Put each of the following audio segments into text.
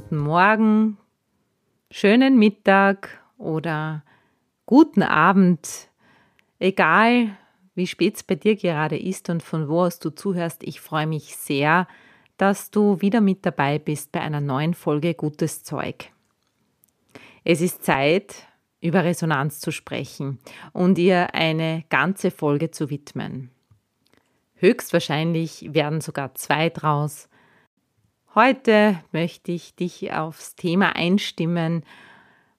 Guten Morgen, schönen Mittag oder guten Abend Egal, wie spät es bei dir gerade ist und von wo aus du zuhörst, ich freue mich sehr, dass du wieder mit dabei bist bei einer neuen Folge Gutes Zeug. Es ist Zeit, über Resonanz zu sprechen und ihr eine ganze Folge zu widmen. Höchstwahrscheinlich werden sogar zwei draus. Heute möchte ich dich aufs Thema einstimmen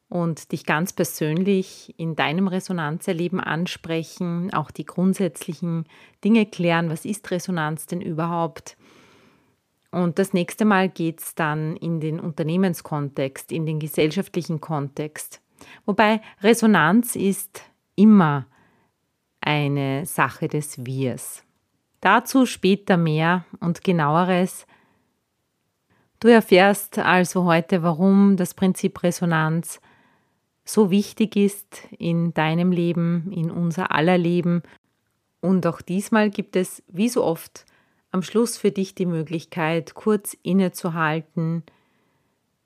und dich ganz persönlich in deinem Resonanzerleben ansprechen, auch die grundsätzlichen Dinge klären, was ist Resonanz denn überhaupt? Und das nächste Mal geht es dann in den Unternehmenskontext, in den gesellschaftlichen Kontext. Wobei Resonanz ist immer eine Sache des Wirs. Dazu später mehr und genaueres. Du erfährst also heute, warum das Prinzip Resonanz so wichtig ist in deinem Leben, in unser aller Leben. Und auch diesmal gibt es, wie so oft, am Schluss für dich die Möglichkeit, kurz innezuhalten,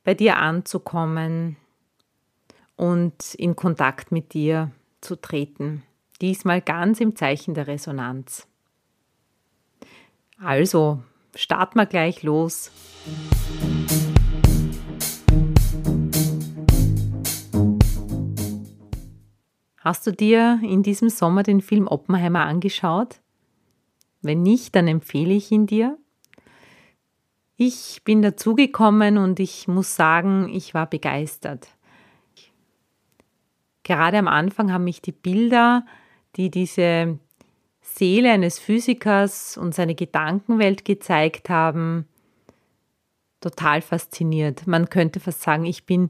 bei dir anzukommen und in Kontakt mit dir zu treten. Diesmal ganz im Zeichen der Resonanz. Also, starten wir gleich los. Hast du dir in diesem Sommer den Film Oppenheimer angeschaut? Wenn nicht, dann empfehle ich ihn dir. Ich bin dazugekommen und ich muss sagen, ich war begeistert. Gerade am Anfang haben mich die Bilder, die diese Seele eines Physikers und seine Gedankenwelt gezeigt haben, total fasziniert. Man könnte fast sagen, ich bin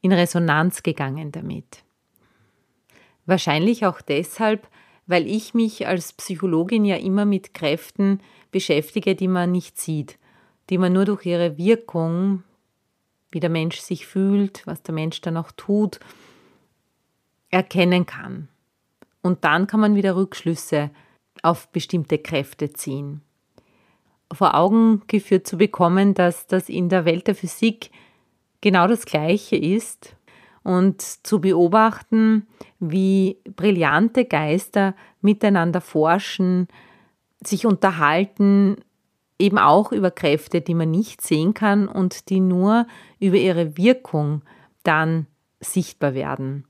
in Resonanz gegangen damit. Wahrscheinlich auch deshalb, weil ich mich als Psychologin ja immer mit Kräften beschäftige, die man nicht sieht, die man nur durch ihre Wirkung, wie der Mensch sich fühlt, was der Mensch dann auch tut, erkennen kann. Und dann kann man wieder Rückschlüsse auf bestimmte Kräfte ziehen. Vor Augen geführt zu bekommen, dass das in der Welt der Physik genau das Gleiche ist und zu beobachten, wie brillante Geister miteinander forschen, sich unterhalten, eben auch über Kräfte, die man nicht sehen kann und die nur über ihre Wirkung dann sichtbar werden.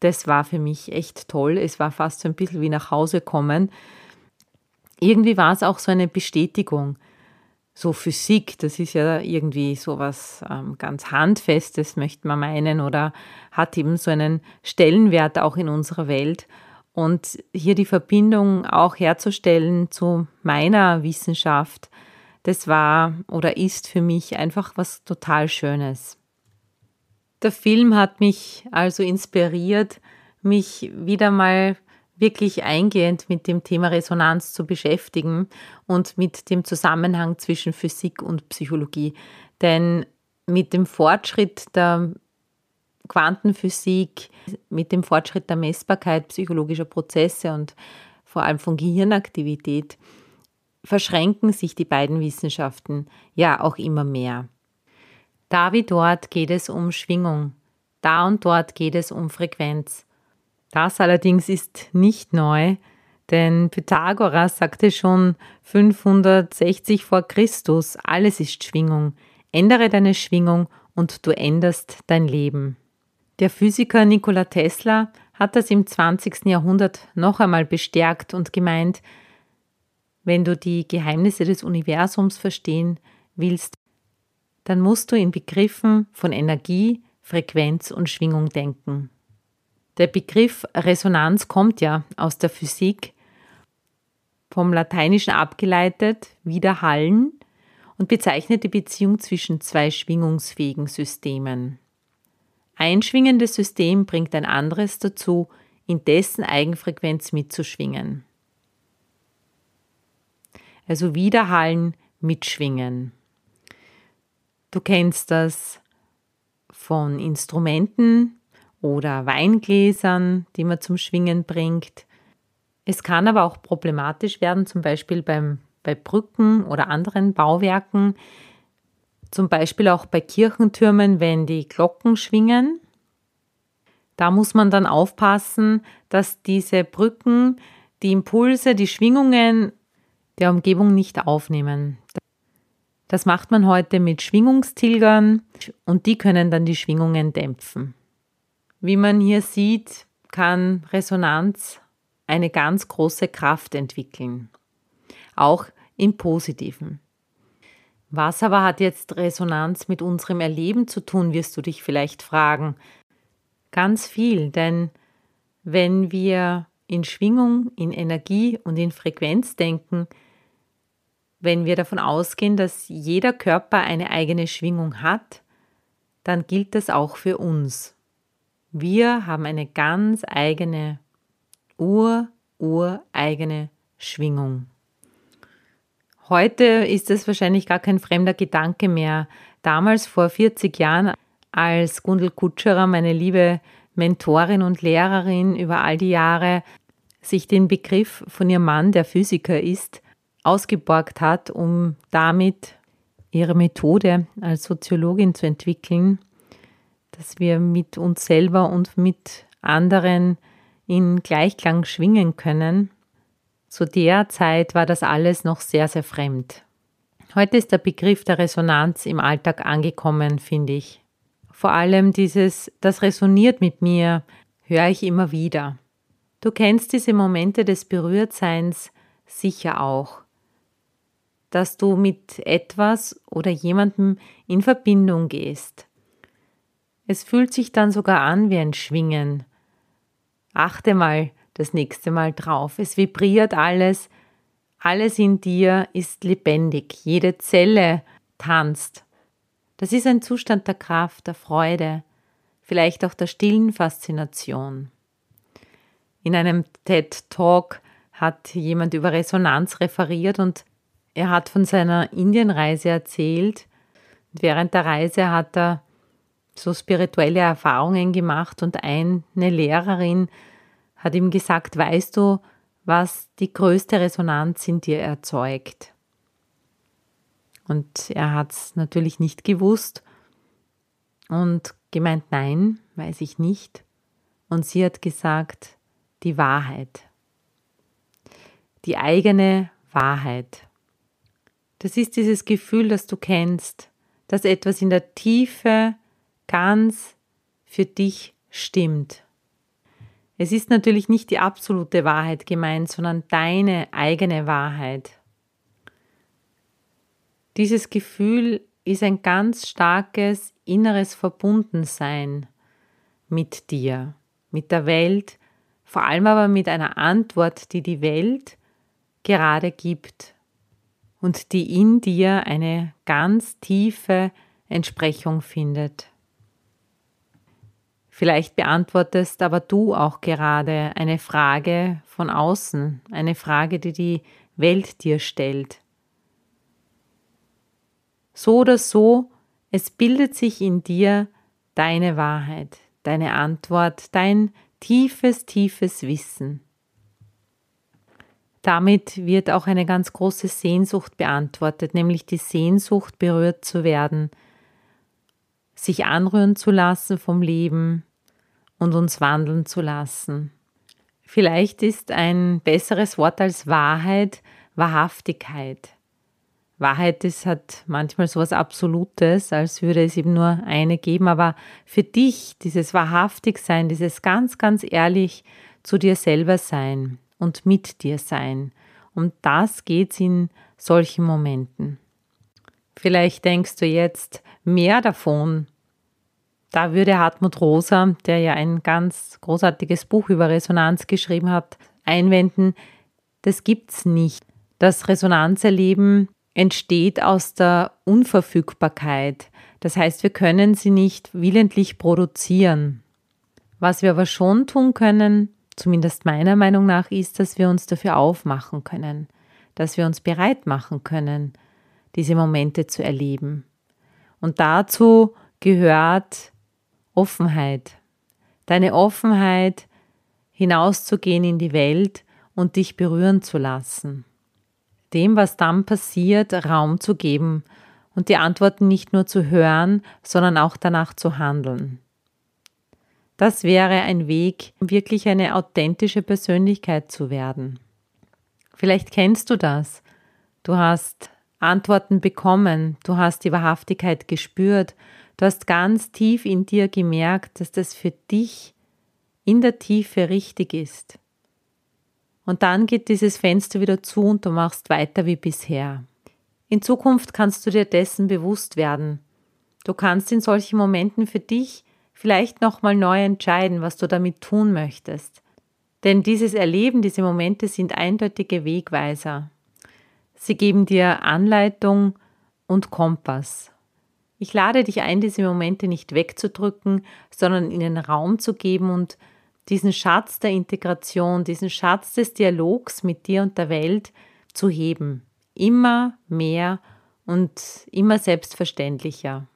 Das war für mich echt toll. Es war fast so ein bisschen wie nach Hause kommen. Irgendwie war es auch so eine Bestätigung so Physik, das ist ja irgendwie sowas ähm, ganz Handfestes, möchte man meinen, oder hat eben so einen Stellenwert auch in unserer Welt. Und hier die Verbindung auch herzustellen zu meiner Wissenschaft, das war oder ist für mich einfach was total Schönes. Der Film hat mich also inspiriert, mich wieder mal wirklich eingehend mit dem Thema Resonanz zu beschäftigen und mit dem Zusammenhang zwischen Physik und Psychologie. Denn mit dem Fortschritt der Quantenphysik, mit dem Fortschritt der Messbarkeit psychologischer Prozesse und vor allem von Gehirnaktivität verschränken sich die beiden Wissenschaften ja auch immer mehr. Da wie dort geht es um Schwingung, da und dort geht es um Frequenz. Das allerdings ist nicht neu, denn Pythagoras sagte schon 560 vor Christus, alles ist Schwingung. Ändere deine Schwingung und du änderst dein Leben. Der Physiker Nikola Tesla hat das im 20. Jahrhundert noch einmal bestärkt und gemeint, wenn du die Geheimnisse des Universums verstehen willst, dann musst du in Begriffen von Energie, Frequenz und Schwingung denken. Der Begriff Resonanz kommt ja aus der Physik, vom Lateinischen abgeleitet, widerhallen und bezeichnet die Beziehung zwischen zwei schwingungsfähigen Systemen. Ein schwingendes System bringt ein anderes dazu, in dessen Eigenfrequenz mitzuschwingen. Also widerhallen, mitschwingen. Du kennst das von Instrumenten oder Weingläsern, die man zum Schwingen bringt. Es kann aber auch problematisch werden, zum Beispiel beim, bei Brücken oder anderen Bauwerken, zum Beispiel auch bei Kirchentürmen, wenn die Glocken schwingen. Da muss man dann aufpassen, dass diese Brücken die Impulse, die Schwingungen der Umgebung nicht aufnehmen. Das macht man heute mit Schwingungstilgern und die können dann die Schwingungen dämpfen. Wie man hier sieht, kann Resonanz eine ganz große Kraft entwickeln, auch im positiven. Was aber hat jetzt Resonanz mit unserem Erleben zu tun, wirst du dich vielleicht fragen. Ganz viel, denn wenn wir in Schwingung, in Energie und in Frequenz denken, wenn wir davon ausgehen, dass jeder Körper eine eigene Schwingung hat, dann gilt das auch für uns. Wir haben eine ganz eigene, ur, ureigene Schwingung. Heute ist es wahrscheinlich gar kein fremder Gedanke mehr. Damals vor 40 Jahren, als Gundel Kutscherer, meine liebe Mentorin und Lehrerin über all die Jahre, sich den Begriff von ihrem Mann, der Physiker ist, ausgeborgt hat, um damit ihre Methode als Soziologin zu entwickeln, dass wir mit uns selber und mit anderen in Gleichklang schwingen können. Zu der Zeit war das alles noch sehr, sehr fremd. Heute ist der Begriff der Resonanz im Alltag angekommen, finde ich. Vor allem dieses, das resoniert mit mir, höre ich immer wieder. Du kennst diese Momente des Berührtseins sicher auch, dass du mit etwas oder jemandem in Verbindung gehst. Es fühlt sich dann sogar an wie ein Schwingen. Achte mal das nächste Mal drauf. Es vibriert alles, alles in dir ist lebendig, jede Zelle tanzt. Das ist ein Zustand der Kraft, der Freude, vielleicht auch der stillen Faszination. In einem TED Talk hat jemand über Resonanz referiert und er hat von seiner Indienreise erzählt. Während der Reise hat er so spirituelle Erfahrungen gemacht und eine Lehrerin hat ihm gesagt, weißt du, was die größte Resonanz in dir erzeugt? Und er hat es natürlich nicht gewusst und gemeint, nein, weiß ich nicht. Und sie hat gesagt, die Wahrheit. Die eigene Wahrheit. Das ist dieses Gefühl, das du kennst, dass etwas in der Tiefe ganz für dich stimmt. Es ist natürlich nicht die absolute Wahrheit gemeint, sondern deine eigene Wahrheit. Dieses Gefühl ist ein ganz starkes inneres Verbundensein mit dir, mit der Welt, vor allem aber mit einer Antwort, die die Welt gerade gibt und die in dir eine ganz tiefe Entsprechung findet. Vielleicht beantwortest aber du auch gerade eine Frage von außen, eine Frage, die die Welt dir stellt. So oder so, es bildet sich in dir deine Wahrheit, deine Antwort, dein tiefes, tiefes Wissen. Damit wird auch eine ganz große Sehnsucht beantwortet, nämlich die Sehnsucht, berührt zu werden, sich anrühren zu lassen vom Leben und uns wandeln zu lassen. Vielleicht ist ein besseres Wort als Wahrheit Wahrhaftigkeit. Wahrheit ist, hat manchmal so etwas Absolutes, als würde es eben nur eine geben, aber für dich dieses Wahrhaftigsein, dieses ganz, ganz ehrlich zu dir selber sein und mit dir sein. Um das geht es in solchen Momenten. Vielleicht denkst du jetzt mehr davon, da würde Hartmut Rosa, der ja ein ganz großartiges Buch über Resonanz geschrieben hat, einwenden, das gibt's nicht. Das Resonanzerleben entsteht aus der Unverfügbarkeit. Das heißt, wir können sie nicht willentlich produzieren. Was wir aber schon tun können, zumindest meiner Meinung nach, ist, dass wir uns dafür aufmachen können, dass wir uns bereit machen können, diese Momente zu erleben. Und dazu gehört Offenheit. Deine Offenheit, hinauszugehen in die Welt und dich berühren zu lassen. Dem, was dann passiert, Raum zu geben und die Antworten nicht nur zu hören, sondern auch danach zu handeln. Das wäre ein Weg, wirklich eine authentische Persönlichkeit zu werden. Vielleicht kennst du das. Du hast Antworten bekommen, du hast die Wahrhaftigkeit gespürt, du hast ganz tief in dir gemerkt, dass das für dich in der Tiefe richtig ist. Und dann geht dieses Fenster wieder zu und du machst weiter wie bisher. In Zukunft kannst du dir dessen bewusst werden. Du kannst in solchen Momenten für dich vielleicht nochmal neu entscheiden, was du damit tun möchtest. Denn dieses Erleben, diese Momente sind eindeutige Wegweiser. Sie geben dir Anleitung und Kompass. Ich lade dich ein, diese Momente nicht wegzudrücken, sondern ihnen Raum zu geben und diesen Schatz der Integration, diesen Schatz des Dialogs mit dir und der Welt zu heben. Immer mehr und immer selbstverständlicher.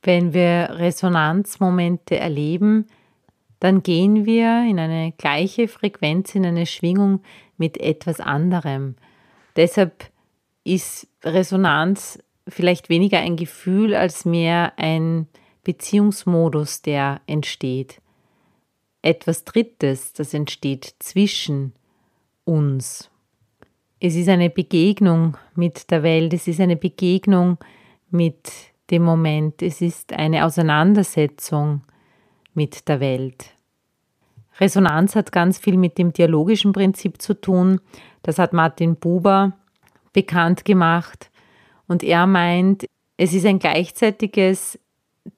Wenn wir Resonanzmomente erleben, dann gehen wir in eine gleiche Frequenz, in eine Schwingung mit etwas anderem. Deshalb ist Resonanz vielleicht weniger ein Gefühl als mehr ein Beziehungsmodus, der entsteht etwas Drittes, das entsteht zwischen uns. Es ist eine Begegnung mit der Welt, es ist eine Begegnung mit dem Moment, es ist eine Auseinandersetzung mit der Welt. Resonanz hat ganz viel mit dem dialogischen Prinzip zu tun. Das hat Martin Buber bekannt gemacht. Und er meint, es ist ein gleichzeitiges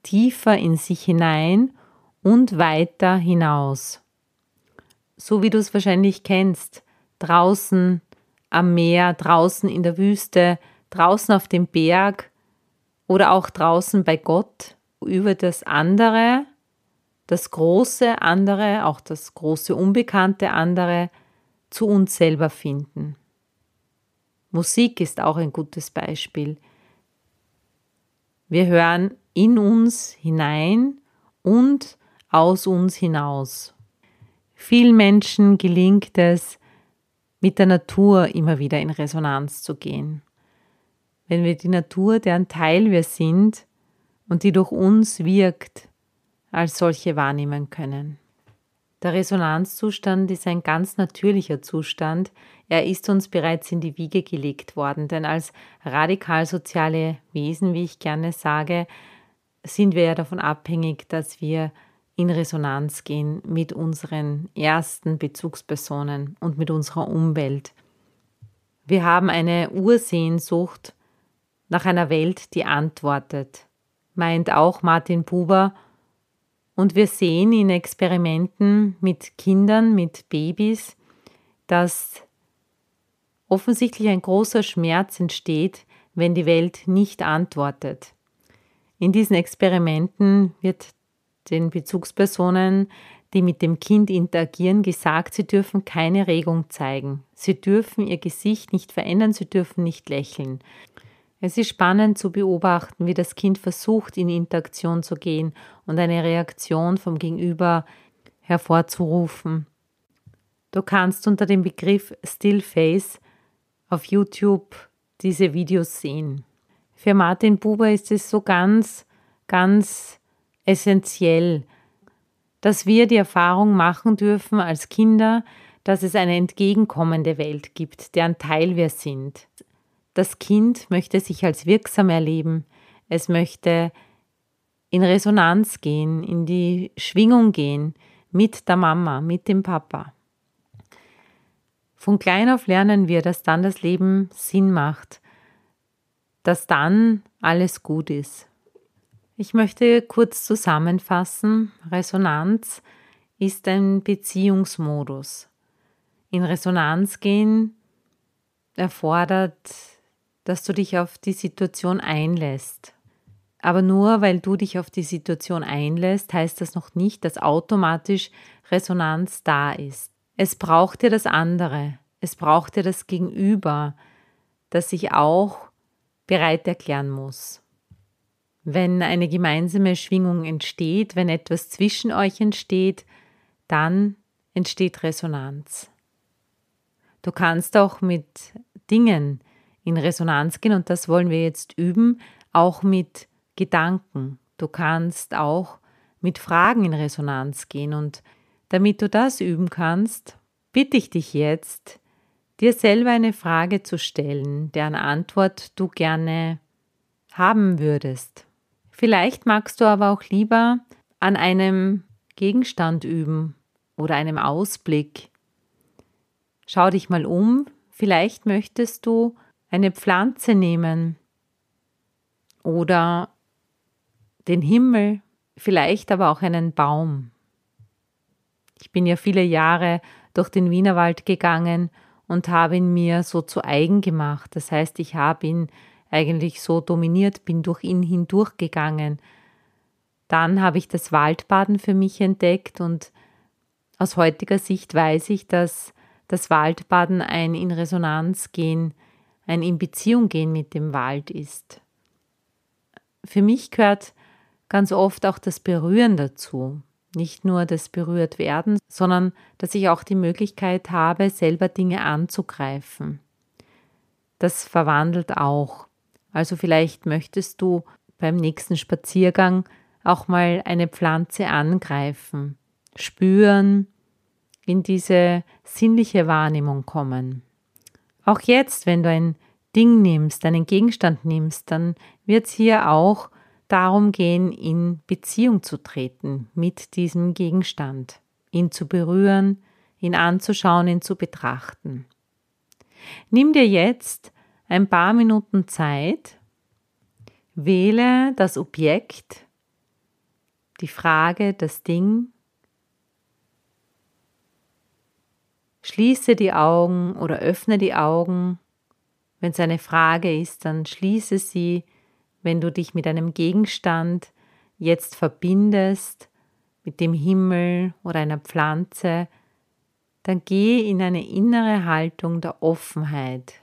tiefer in sich hinein und weiter hinaus. So wie du es wahrscheinlich kennst, draußen am Meer, draußen in der Wüste, draußen auf dem Berg oder auch draußen bei Gott über das andere, das große andere, auch das große unbekannte andere zu uns selber finden. Musik ist auch ein gutes Beispiel. Wir hören in uns hinein und aus uns hinaus. Vielen Menschen gelingt es, mit der Natur immer wieder in Resonanz zu gehen. Wenn wir die Natur, deren Teil wir sind und die durch uns wirkt, als solche wahrnehmen können. Der Resonanzzustand ist ein ganz natürlicher Zustand. Er ist uns bereits in die Wiege gelegt worden, denn als radikal soziale Wesen, wie ich gerne sage, sind wir ja davon abhängig, dass wir in Resonanz gehen mit unseren ersten Bezugspersonen und mit unserer Umwelt. Wir haben eine Ursehnsucht nach einer Welt, die antwortet, meint auch Martin Buber. Und wir sehen in Experimenten mit Kindern, mit Babys, dass offensichtlich ein großer Schmerz entsteht, wenn die Welt nicht antwortet. In diesen Experimenten wird den Bezugspersonen, die mit dem Kind interagieren, gesagt, sie dürfen keine Regung zeigen. Sie dürfen ihr Gesicht nicht verändern, sie dürfen nicht lächeln. Es ist spannend zu beobachten, wie das Kind versucht, in Interaktion zu gehen und eine Reaktion vom Gegenüber hervorzurufen. Du kannst unter dem Begriff Stillface auf YouTube diese Videos sehen. Für Martin Buber ist es so ganz, ganz essentiell, dass wir die Erfahrung machen dürfen als Kinder, dass es eine entgegenkommende Welt gibt, deren Teil wir sind. Das Kind möchte sich als wirksam erleben, es möchte in Resonanz gehen, in die Schwingung gehen mit der Mama, mit dem Papa. Von klein auf lernen wir, dass dann das Leben Sinn macht, dass dann alles gut ist. Ich möchte kurz zusammenfassen. Resonanz ist ein Beziehungsmodus. In Resonanz gehen erfordert dass du dich auf die Situation einlässt. Aber nur weil du dich auf die Situation einlässt, heißt das noch nicht, dass automatisch Resonanz da ist. Es braucht dir das andere, es braucht dir das Gegenüber, das sich auch bereit erklären muss. Wenn eine gemeinsame Schwingung entsteht, wenn etwas zwischen euch entsteht, dann entsteht Resonanz. Du kannst auch mit Dingen in Resonanz gehen und das wollen wir jetzt üben, auch mit Gedanken. Du kannst auch mit Fragen in Resonanz gehen und damit du das üben kannst, bitte ich dich jetzt, dir selber eine Frage zu stellen, deren Antwort du gerne haben würdest. Vielleicht magst du aber auch lieber an einem Gegenstand üben oder einem Ausblick. Schau dich mal um, vielleicht möchtest du eine Pflanze nehmen oder den Himmel, vielleicht aber auch einen Baum. Ich bin ja viele Jahre durch den Wienerwald gegangen und habe ihn mir so zu eigen gemacht. Das heißt, ich habe ihn eigentlich so dominiert, bin durch ihn hindurchgegangen. Dann habe ich das Waldbaden für mich entdeckt und aus heutiger Sicht weiß ich, dass das Waldbaden ein in Resonanz gehen, ein in Beziehung gehen mit dem Wald ist. Für mich gehört ganz oft auch das Berühren dazu. Nicht nur das berührt werden, sondern dass ich auch die Möglichkeit habe, selber Dinge anzugreifen. Das verwandelt auch. Also vielleicht möchtest du beim nächsten Spaziergang auch mal eine Pflanze angreifen, spüren, in diese sinnliche Wahrnehmung kommen. Auch jetzt, wenn du ein Ding nimmst, einen Gegenstand nimmst, dann wird es hier auch darum gehen, in Beziehung zu treten mit diesem Gegenstand, ihn zu berühren, ihn anzuschauen, ihn zu betrachten. Nimm dir jetzt ein paar Minuten Zeit, wähle das Objekt, die Frage, das Ding, schließe die Augen oder öffne die Augen. Wenn es eine Frage ist, dann schließe sie wenn du dich mit einem Gegenstand jetzt verbindest, mit dem Himmel oder einer Pflanze, dann geh in eine innere Haltung der Offenheit.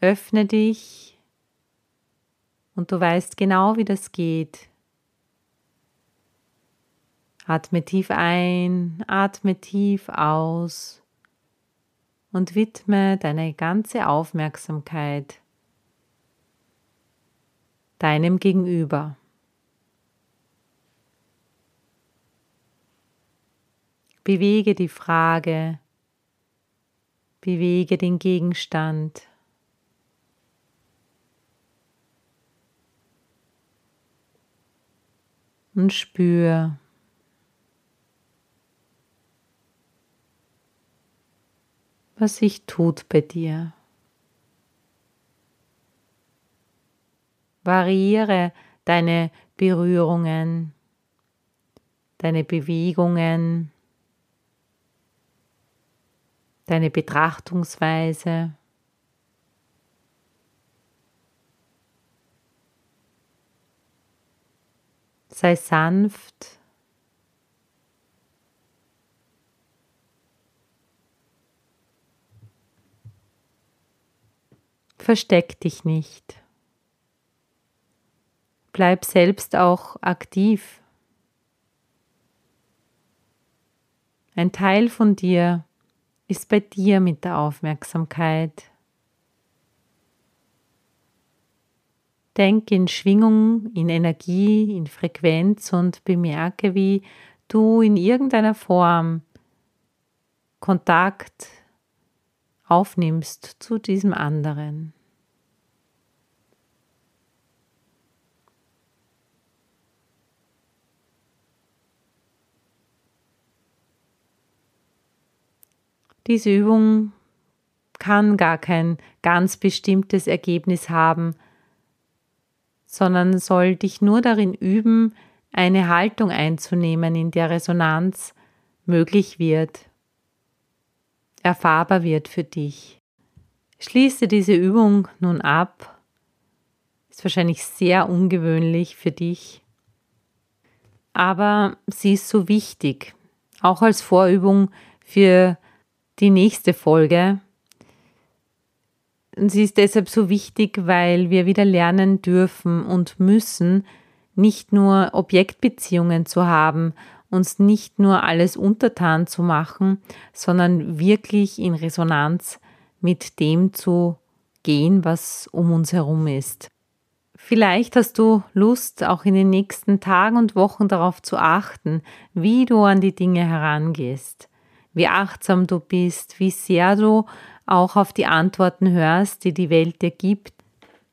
Öffne dich und du weißt genau, wie das geht. Atme tief ein, atme tief aus und widme deine ganze Aufmerksamkeit deinem Gegenüber. Bewege die Frage, bewege den Gegenstand. Und spür, was sich tut bei dir. Variiere deine Berührungen, deine Bewegungen, deine Betrachtungsweise. Sei sanft. Versteck dich nicht. Bleib selbst auch aktiv. Ein Teil von dir ist bei dir mit der Aufmerksamkeit. Denk in Schwingung, in Energie, in Frequenz und bemerke, wie du in irgendeiner Form Kontakt aufnimmst zu diesem anderen. Diese Übung kann gar kein ganz bestimmtes Ergebnis haben, sondern soll dich nur darin üben, eine Haltung einzunehmen, in der Resonanz möglich wird, erfahrbar wird für dich. Schließe diese Übung nun ab. Ist wahrscheinlich sehr ungewöhnlich für dich, aber sie ist so wichtig, auch als Vorübung für die nächste Folge. Und sie ist deshalb so wichtig, weil wir wieder lernen dürfen und müssen, nicht nur Objektbeziehungen zu haben, uns nicht nur alles untertan zu machen, sondern wirklich in Resonanz mit dem zu gehen, was um uns herum ist. Vielleicht hast du Lust, auch in den nächsten Tagen und Wochen darauf zu achten, wie du an die Dinge herangehst, wie achtsam du bist, wie sehr du auch auf die Antworten hörst, die die Welt dir gibt.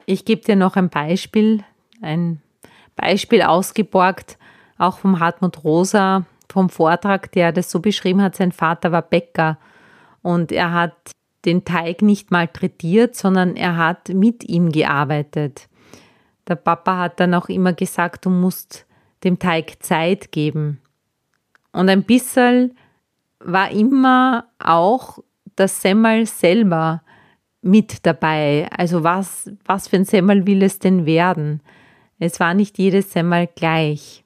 Ich gebe dir noch ein Beispiel, ein Beispiel ausgeborgt, auch vom Hartmut Rosa, vom Vortrag, der das so beschrieben hat, sein Vater war Bäcker und er hat den Teig nicht malträtiert, sondern er hat mit ihm gearbeitet. Der Papa hat dann auch immer gesagt, du musst dem Teig Zeit geben. Und ein bisschen war immer auch das Semmel selber mit dabei. Also was, was für ein Semmel will es denn werden? Es war nicht jedes Semmel gleich.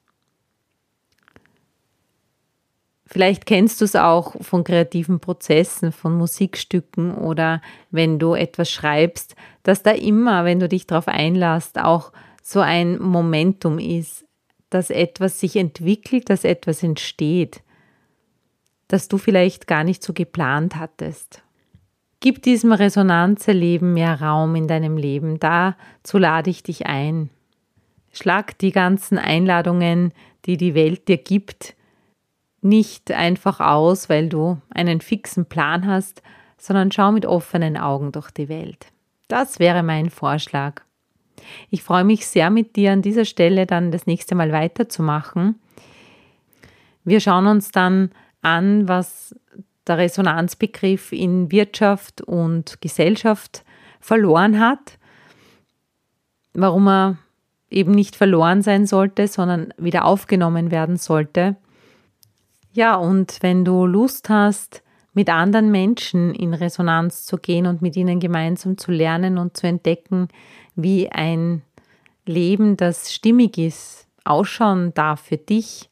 Vielleicht kennst du es auch von kreativen Prozessen, von Musikstücken oder wenn du etwas schreibst, dass da immer, wenn du dich darauf einlässt, auch so ein Momentum ist, dass etwas sich entwickelt, dass etwas entsteht, das du vielleicht gar nicht so geplant hattest. Gib diesem Resonanzerleben mehr Raum in deinem Leben, dazu lade ich dich ein. Schlag die ganzen Einladungen, die die Welt dir gibt, nicht einfach aus, weil du einen fixen Plan hast, sondern schau mit offenen Augen durch die Welt. Das wäre mein Vorschlag. Ich freue mich sehr mit dir an dieser Stelle dann das nächste Mal weiterzumachen. Wir schauen uns dann an, was der Resonanzbegriff in Wirtschaft und Gesellschaft verloren hat, warum er eben nicht verloren sein sollte, sondern wieder aufgenommen werden sollte ja, und wenn du Lust hast, mit anderen Menschen in Resonanz zu gehen und mit ihnen gemeinsam zu lernen und zu entdecken, wie ein Leben, das stimmig ist, ausschauen darf für dich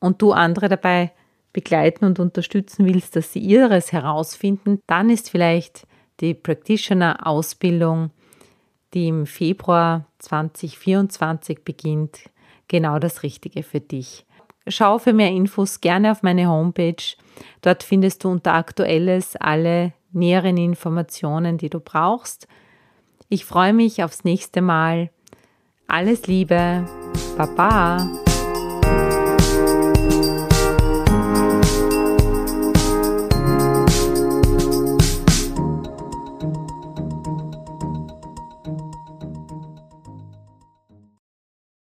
und du andere dabei begleiten und unterstützen willst, dass sie ihres herausfinden, dann ist vielleicht die Practitioner-Ausbildung, die im Februar 2024 beginnt, genau das Richtige für dich. Schau für mehr Infos gerne auf meine Homepage. Dort findest du unter Aktuelles alle näheren Informationen, die du brauchst. Ich freue mich aufs nächste Mal. Alles Liebe. Baba.